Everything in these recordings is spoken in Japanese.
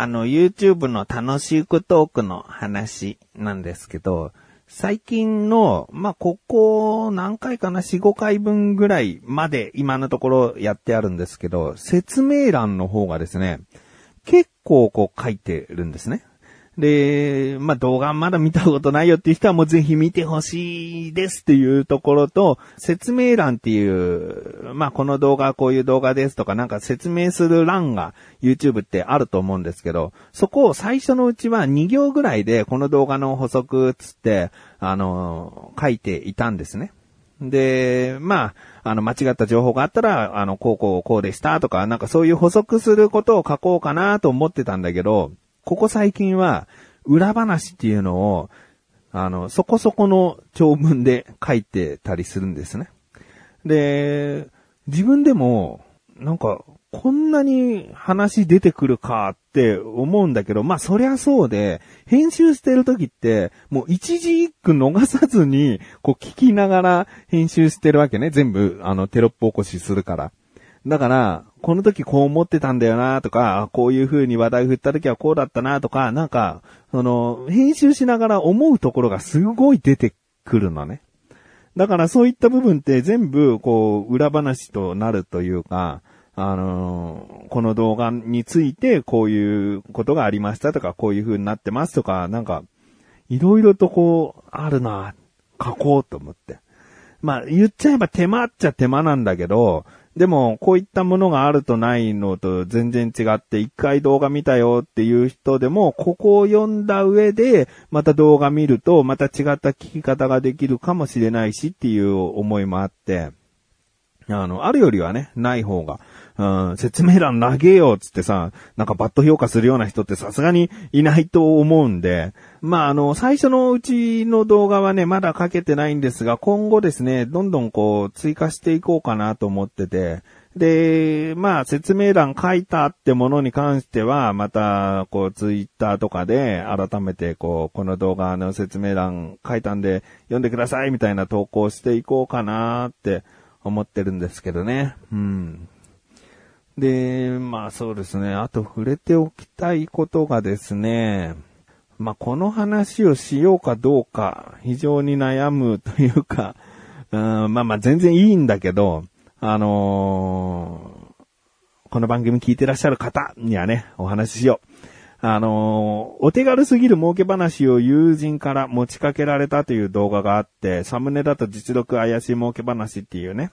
あの、YouTube の楽しくトークの話なんですけど、最近の、まあ、ここ何回かな、4、5回分ぐらいまで今のところやってあるんですけど、説明欄の方がですね、結構こう書いてるんですね。で、まあ、動画まだ見たことないよっていう人はもうぜひ見てほしいですっていうところと、説明欄っていう、まあ、この動画はこういう動画ですとかなんか説明する欄が YouTube ってあると思うんですけど、そこを最初のうちは2行ぐらいでこの動画の補足つって、あの、書いていたんですね。で、まあ、あの、間違った情報があったら、あの、こうこうこうでしたとか、なんかそういう補足することを書こうかなと思ってたんだけど、ここ最近は、裏話っていうのを、あの、そこそこの長文で書いてたりするんですね。で、自分でも、なんか、こんなに話出てくるかって思うんだけど、まあそりゃそうで、編集してる時って、もう一字一句逃さずに、こう聞きながら編集してるわけね。全部、あの、テロップ起こしするから。だから、この時こう思ってたんだよなとか、こういう風に話題振った時はこうだったなとか、なんか、その、編集しながら思うところがすごい出てくるのね。だからそういった部分って全部、こう、裏話となるというか、あのー、この動画についてこういうことがありましたとか、こういう風になってますとか、なんか、いろいろとこう、あるな、書こうと思って。まあ、言っちゃえば手間っちゃ手間なんだけど、でも、こういったものがあるとないのと全然違って、一回動画見たよっていう人でも、ここを読んだ上で、また動画見ると、また違った聞き方ができるかもしれないしっていう思いもあって、あの、あるよりはね、ない方が、うん、説明欄投げようつってさ、なんかバット評価するような人ってさすがにいないと思うんで、まあ、あの、最初のうちの動画はね、まだ書けてないんですが、今後ですね、どんどんこう、追加していこうかなと思ってて、で、まあ、説明欄書いたってものに関しては、また、こう、ツイッターとかで、改めて、こう、この動画の説明欄書いたんで、読んでくださいみたいな投稿していこうかなって思ってるんですけどね。うん。で、まあそうですね。あと触れておきたいことがですね、まあこの話をしようかどうか、非常に悩むというか、うん、まあまあ全然いいんだけど、あのー、この番組聞いてらっしゃる方にはね、お話ししよう。あのー、お手軽すぎる儲け話を友人から持ちかけられたという動画があって、サムネだと実力怪しい儲け話っていうね。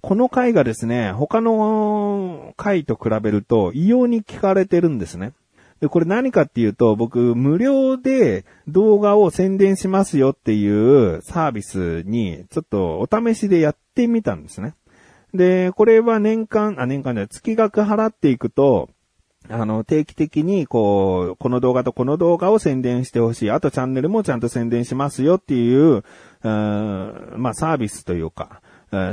この回がですね、他の回と比べると異様に聞かれてるんですね。で、これ何かっていうと、僕、無料で動画を宣伝しますよっていうサービスに、ちょっとお試しでやってみたんですね。で、これは年間、あ、年間じゃない、月額払っていくと、あの、定期的に、こう、この動画とこの動画を宣伝してほしい。あとチャンネルもちゃんと宣伝しますよっていう、うまあ、サービスというか、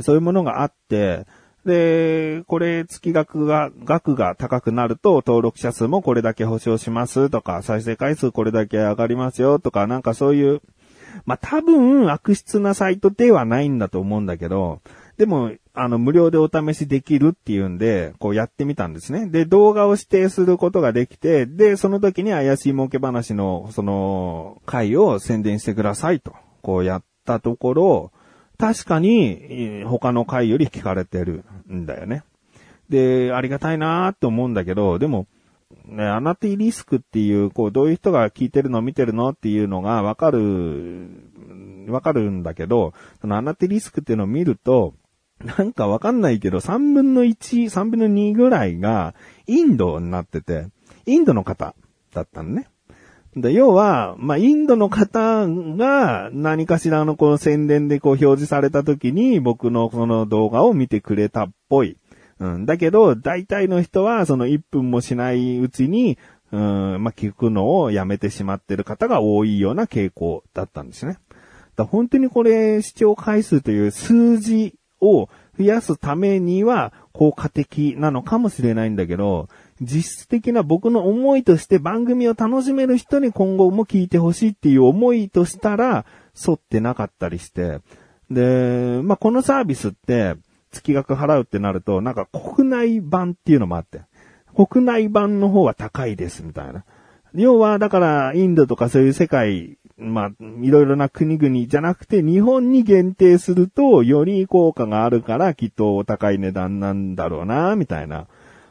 そういうものがあって、で、これ月額が、額が高くなると登録者数もこれだけ保証しますとか、再生回数これだけ上がりますよとか、なんかそういう、まあ、多分悪質なサイトではないんだと思うんだけど、でも、あの、無料でお試しできるっていうんで、こうやってみたんですね。で、動画を指定することができて、で、その時に怪しい儲け話の、その、回を宣伝してくださいと、こうやったところ、確かに、他の回より聞かれてるんだよね。で、ありがたいなーって思うんだけど、でも、ね、アナティリスクっていう、こう、どういう人が聞いてるの見てるのっていうのがわかる、わかるんだけど、そのアナティリスクっていうのを見ると、なんかわかんないけど、3分の1、3分の2ぐらいが、インドになってて、インドの方だったのね。で、要は、まあ、インドの方が何かしらのこの宣伝でこう表示された時に僕のこの動画を見てくれたっぽい。うん。だけど、大体の人はその1分もしないうちに、うん、まあ、聞くのをやめてしまってる方が多いような傾向だったんですね。だ本当にこれ、視聴回数という数字を増やすためには効果的なのかもしれないんだけど、実質的な僕の思いとして番組を楽しめる人に今後も聞いてほしいっていう思いとしたら、沿ってなかったりして。で、まあ、このサービスって、月額払うってなると、なんか国内版っていうのもあって、国内版の方は高いです、みたいな。要は、だから、インドとかそういう世界、まあ、いろいろな国々じゃなくて、日本に限定すると、より効果があるから、きっとお高い値段なんだろうな、みたいな。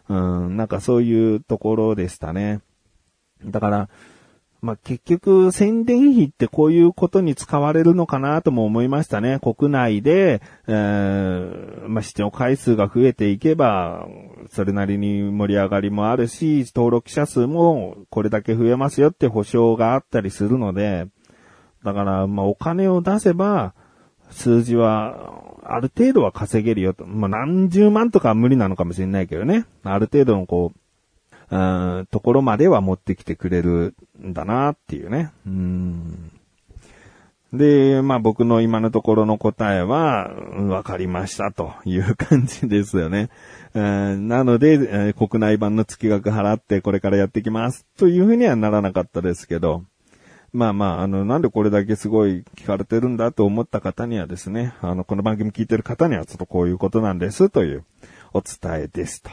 うん、なんかそういうところでしたね。だから、まあ、結局、宣伝費ってこういうことに使われるのかなとも思いましたね。国内で、えー、まあ、視聴回数が増えていけば、それなりに盛り上がりもあるし、登録者数もこれだけ増えますよって保証があったりするので、だから、まあ、お金を出せば、数字は、ある程度は稼げるよと。まあ、何十万とかは無理なのかもしれないけどね。ある程度のこう、うん、ところまでは持ってきてくれるんだなっていうね。うん。で、まあ僕の今のところの答えは、わかりましたという感じですよね。うんなので、えー国内版の月額払ってこれからやってきますというふうにはならなかったですけど、まあまあ、あの、なんでこれだけすごい聞かれてるんだと思った方にはですね、あの、この番組聞いてる方にはちょっとこういうことなんですというお伝えですと。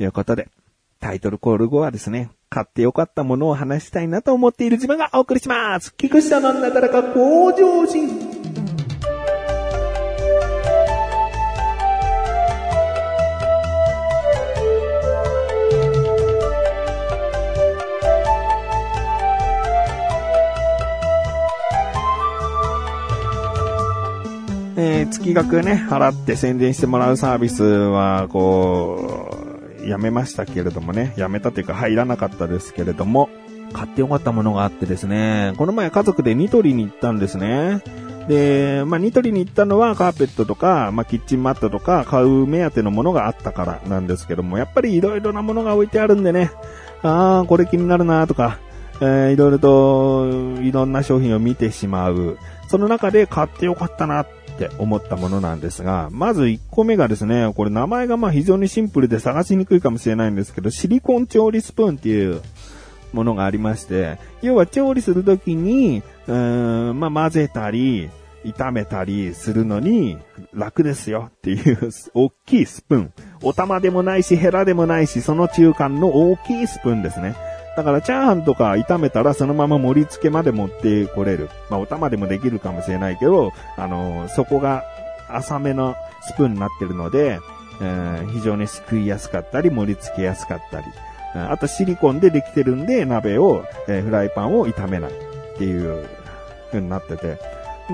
いうことで、タイトルコール後はですね、買ってよかったものを話したいなと思っている自分がお送りします。菊池さんのなだらか向上心えー月額ね、払って宣伝してもらうサービスは、こうやめましたけれどもね、やめたというか入らなかったですけれども、買ってよかったものがあってですね、この前家族でニトリに行ったんですね。で、まあ、ニトリに行ったのはカーペットとか、まあ、キッチンマットとか買う目当てのものがあったからなんですけども、やっぱりいろいろなものが置いてあるんでね、あー、これ気になるなとか、えーいろいろと、いろんな商品を見てしまう。その中で買ってよかったなっって思ったものなんですが、まず1個目がですね、これ名前がまあ非常にシンプルで探しにくいかもしれないんですけど、シリコン調理スプーンっていうものがありまして、要は調理するときに、うーん、まあ混ぜたり、炒めたりするのに楽ですよっていう大きいスプーン。お玉でもないし、ヘラでもないし、その中間の大きいスプーンですね。だからチャーハンとか炒めたらそのまま盛り付けまで持ってこれる。まあお玉でもできるかもしれないけど、あの底が浅めのスプーンになってるので、えー非常にすくいやすかったり盛り付けやすかったり。ああとシリコンでできてるんで鍋を、えーフライパンを炒めないっていう風になってて。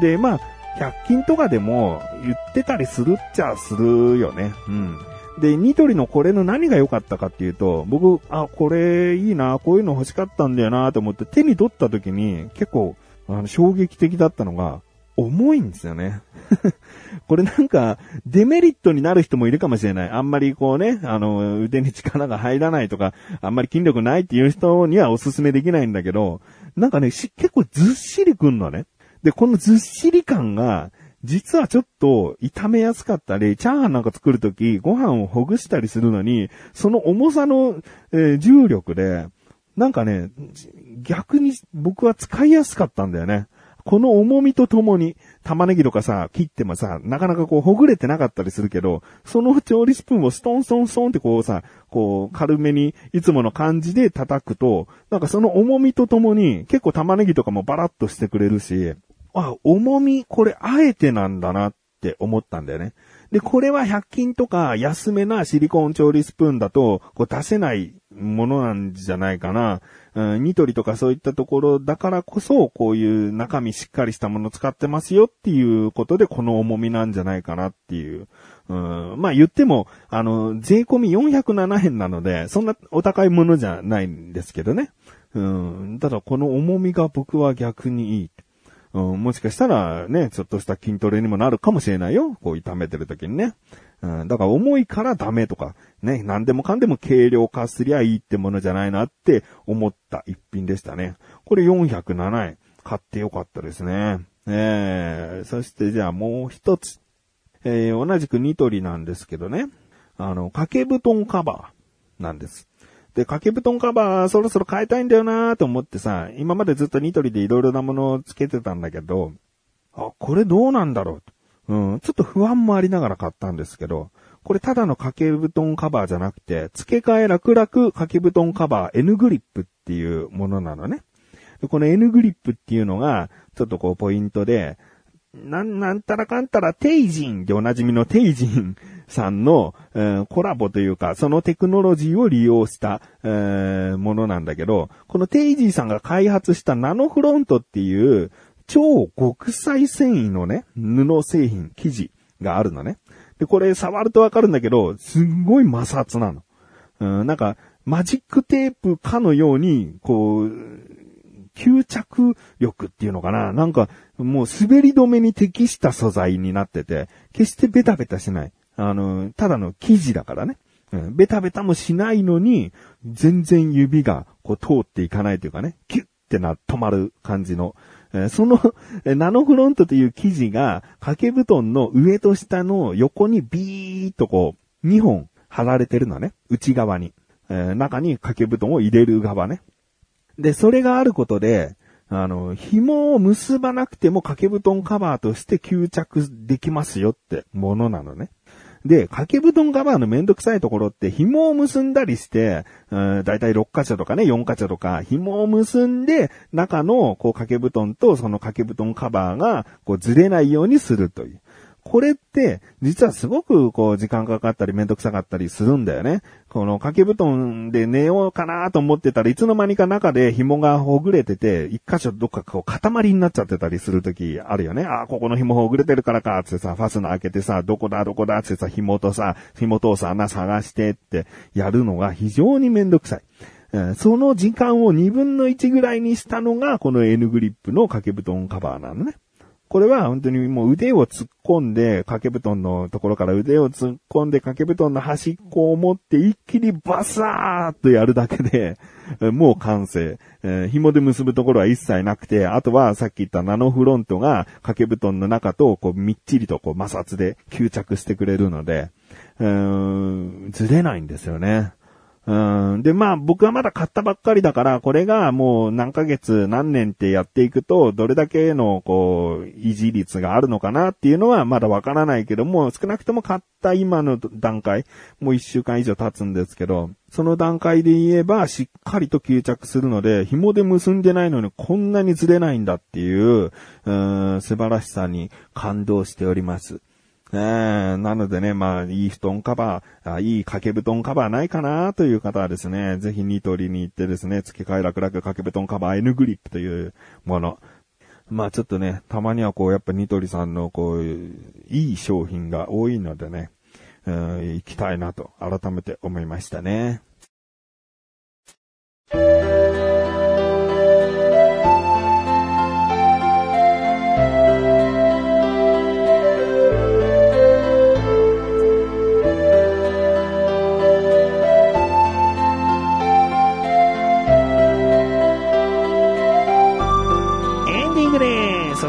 で、まあ、100均とかでも言ってたりするっちゃするよね。うん。で、ニトリのこれの何が良かったかっていうと、僕、あ、これいいな、こういうの欲しかったんだよなと思って手に取った時に結構、あの、衝撃的だったのが、重いんですよね。これなんか、デメリットになる人もいるかもしれない。あんまりこうね、あの、腕に力が入らないとか、あんまり筋力ないっていう人にはおすすめできないんだけど、なんかね、し結構ずっしりくんのね。で、このずっしり感が、実はちょっと炒めやすかったり、チャーハンなんか作るとき、ご飯をほぐしたりするのに、その重さの、えー重力で、なんかね、逆に僕は使いやすかったんだよね。この重みとともに、玉ねぎとかさ、切ってもさ、なかなかこう、ほぐれてなかったりするけど、その調理スプーンをストンストンストンってこうさ、こう、軽めに、いつもの感じで叩くと、なんかその重みとともに、結構玉ねぎとかもバラッとしてくれるし、あ、重み、これあえてなんだなって思ったんだよね。で、これは100均とか安めなシリコン調理スプーンだと、こう出せないものなんじゃないかな。うん、ニトリとかそういったところだからこそ、こういう中身しっかりしたもの使ってますよっていうことで、この重みなんじゃないかなっていう。うん、まあ言っても、あの、税込み407円なので、そんなお高いものじゃないんですけどね。うん、ただこの重みが僕は逆にいい。うん、もしかしたらね、ちょっとした筋トレにもなるかもしれないよ。こう炒めてる時にね。うん、だから重いからダメとか、ね、何でもかんでも軽量化すりゃいいってものじゃないなって思った一品でしたね。これ407円。買ってよかったですね。えー、そしてじゃあもう一つ。えー、同じくニトリなんですけどね。あの、掛け布団カバーなんです。で、掛け布団カバーそろそろ変えたいんだよなと思ってさ、今までずっとニトリでいろいろなものをつけてたんだけど、あ、これどうなんだろう？うん、ちょっと不安もありながら買ったんですけど、これただの掛け布団カバーじゃなくて、付け替え楽々掛け布団カバー N グリップっていうものなのね。でこの N グリップっていうのが、ちょっとこうポイントで、なん、なんたらかんたら、テイジンでおなじみのテイジンさんの、えー、コラボというか、そのテクノロジーを利用した、えー、ものなんだけど、このテイジンさんが開発したナノフロントっていう、超極細繊維のね、布製品、生地があるのね。で、これ触るとわかるんだけど、すんごい摩擦なの。うん、なんか、マジックテープかのように、こう、吸着力っていうのかな？なんか、もう滑り止めに適した素材になってて、決してベタベタしない。あの、ただの生地だからね。うん、ベタベタもしないのに、全然指がこう通っていかないというかね、キュッてな、止まる感じの。えその、ナノフロントという生地が、掛け布団の上と下の横にビーっとこう、2本貼られてるのね。内側に。えー、中に掛け布団を入れる側ね。で、それがあることで、あの、紐を結ばなくても掛け布団カバーとして吸着できますよってものなのね。で、掛け布団カバーのめんどくさいところって紐を結んだりして、うん、だいたい6箇所とかね、4箇所とか、紐を結んで、中のこう掛け布団とその掛け布団カバーがこうずれないようにするという。これって、実はすごくこう時間かかったりめんどくさかったりするんだよね。この掛け布団で寝ようかなと思ってたらいつの間にか中で紐がほぐれてて、一箇所どっかこう塊になっちゃってたりするときあるよね。ああ、ここの紐ほぐれてるからか、ってさ、ファスナー開けてさ、どこだどこだってさ、紐とさ、紐とさ、穴探してってやるのが非常にめんどくさい。その時間を2分の1ぐらいにしたのが、この N グリップの掛け布団カバーなのね。これは本当にもう腕を突っ込んで、掛け布団のところから腕を突っ込んで掛け布団の端っこを持って一気にバサーっとやるだけで、もう完成。えー、紐で結ぶところは一切なくて、あとはさっき言ったナノフロントが掛け布団の中とこうみっちりとこう摩擦で吸着してくれるので、うーん、ずれないんですよね。うん。で、まあ僕はまだ買ったばっかりだから、これがもう何ヶ月何年ってやっていくと、どれだけのこう、維持率があるのかなっていうのはまだわからないけども、少なくとも買った今の段階、もう一週間以上経つんですけど、その段階で言えばしっかりと吸着するので、紐で結んでないのにこんなにずれないんだっていう、うん、素晴らしさに感動しております。えー、なのでね、まあ、いい布団カバー、あいい掛け布団カバーないかなという方はですね、ぜひニトリに行ってですね、付け替え楽々掛け布団カバー N グリップというもの。まあちょっとね、たまにはこう、やっぱニトリさんのこう、いい商品が多いのでね、うん、行きたいなと改めて思いましたね。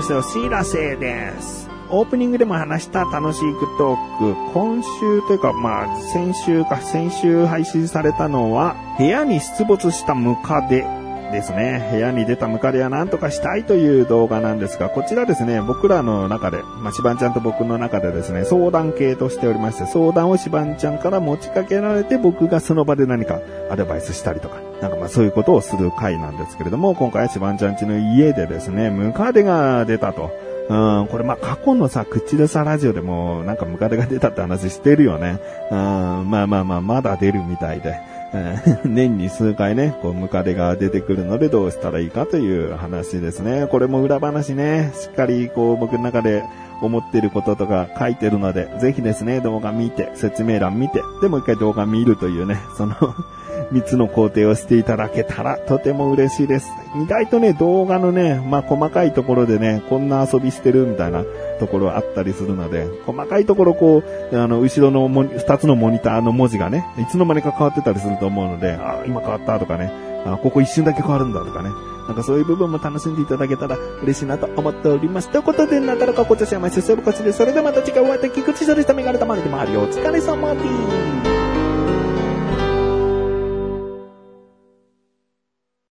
してお知らせです。オープニングでも話した楽しいクトーク、今週というか、まあ、先週か、先週配信されたのは、部屋に出没したムカデですね。部屋に出たムカデは何とかしたいという動画なんですが、こちらですね、僕らの中で、まあ、しばんちゃんと僕の中でですね、相談系としておりまして、相談をしばんちゃんから持ちかけられて、僕がその場で何かアドバイスしたりとか、なんかまあそういうことをする回なんですけれども、今回はしばんちゃんちの家でですね、ムカデが出たと。うん、これまあ過去のさ、口でさラジオでもなんかムカデが出たって話してるよね。うん、まあまあまあ、まだ出るみたいで。年に数回ね、こう、ムカデが出てくるのでどうしたらいいかという話ですね。これも裏話ね、しっかりこう、僕の中で思ってることとか書いてるので、ぜひですね、動画見て、説明欄見て、でもう一回動画見るというね、その3つの工程をしていただけたらとても嬉しいです。意外とね、動画のね、まあ、細かいところでね、こんな遊びしてるみたいなところあったりするので、細かいところこう、あの、後ろの2つのモニターの文字がね、いつの間にか変わってたりすると思うので、あ、今変わったとかね、あ、ここ一瞬だけ変わるんだとかね。なんかそういう部分も楽しんでいただけたら嬉しいなと思っております。ということで、なだらかこちらしやまし、それこちで、それではまた違うお会いで菊池処理したメガネたまりでもあるよ。お疲れ様です。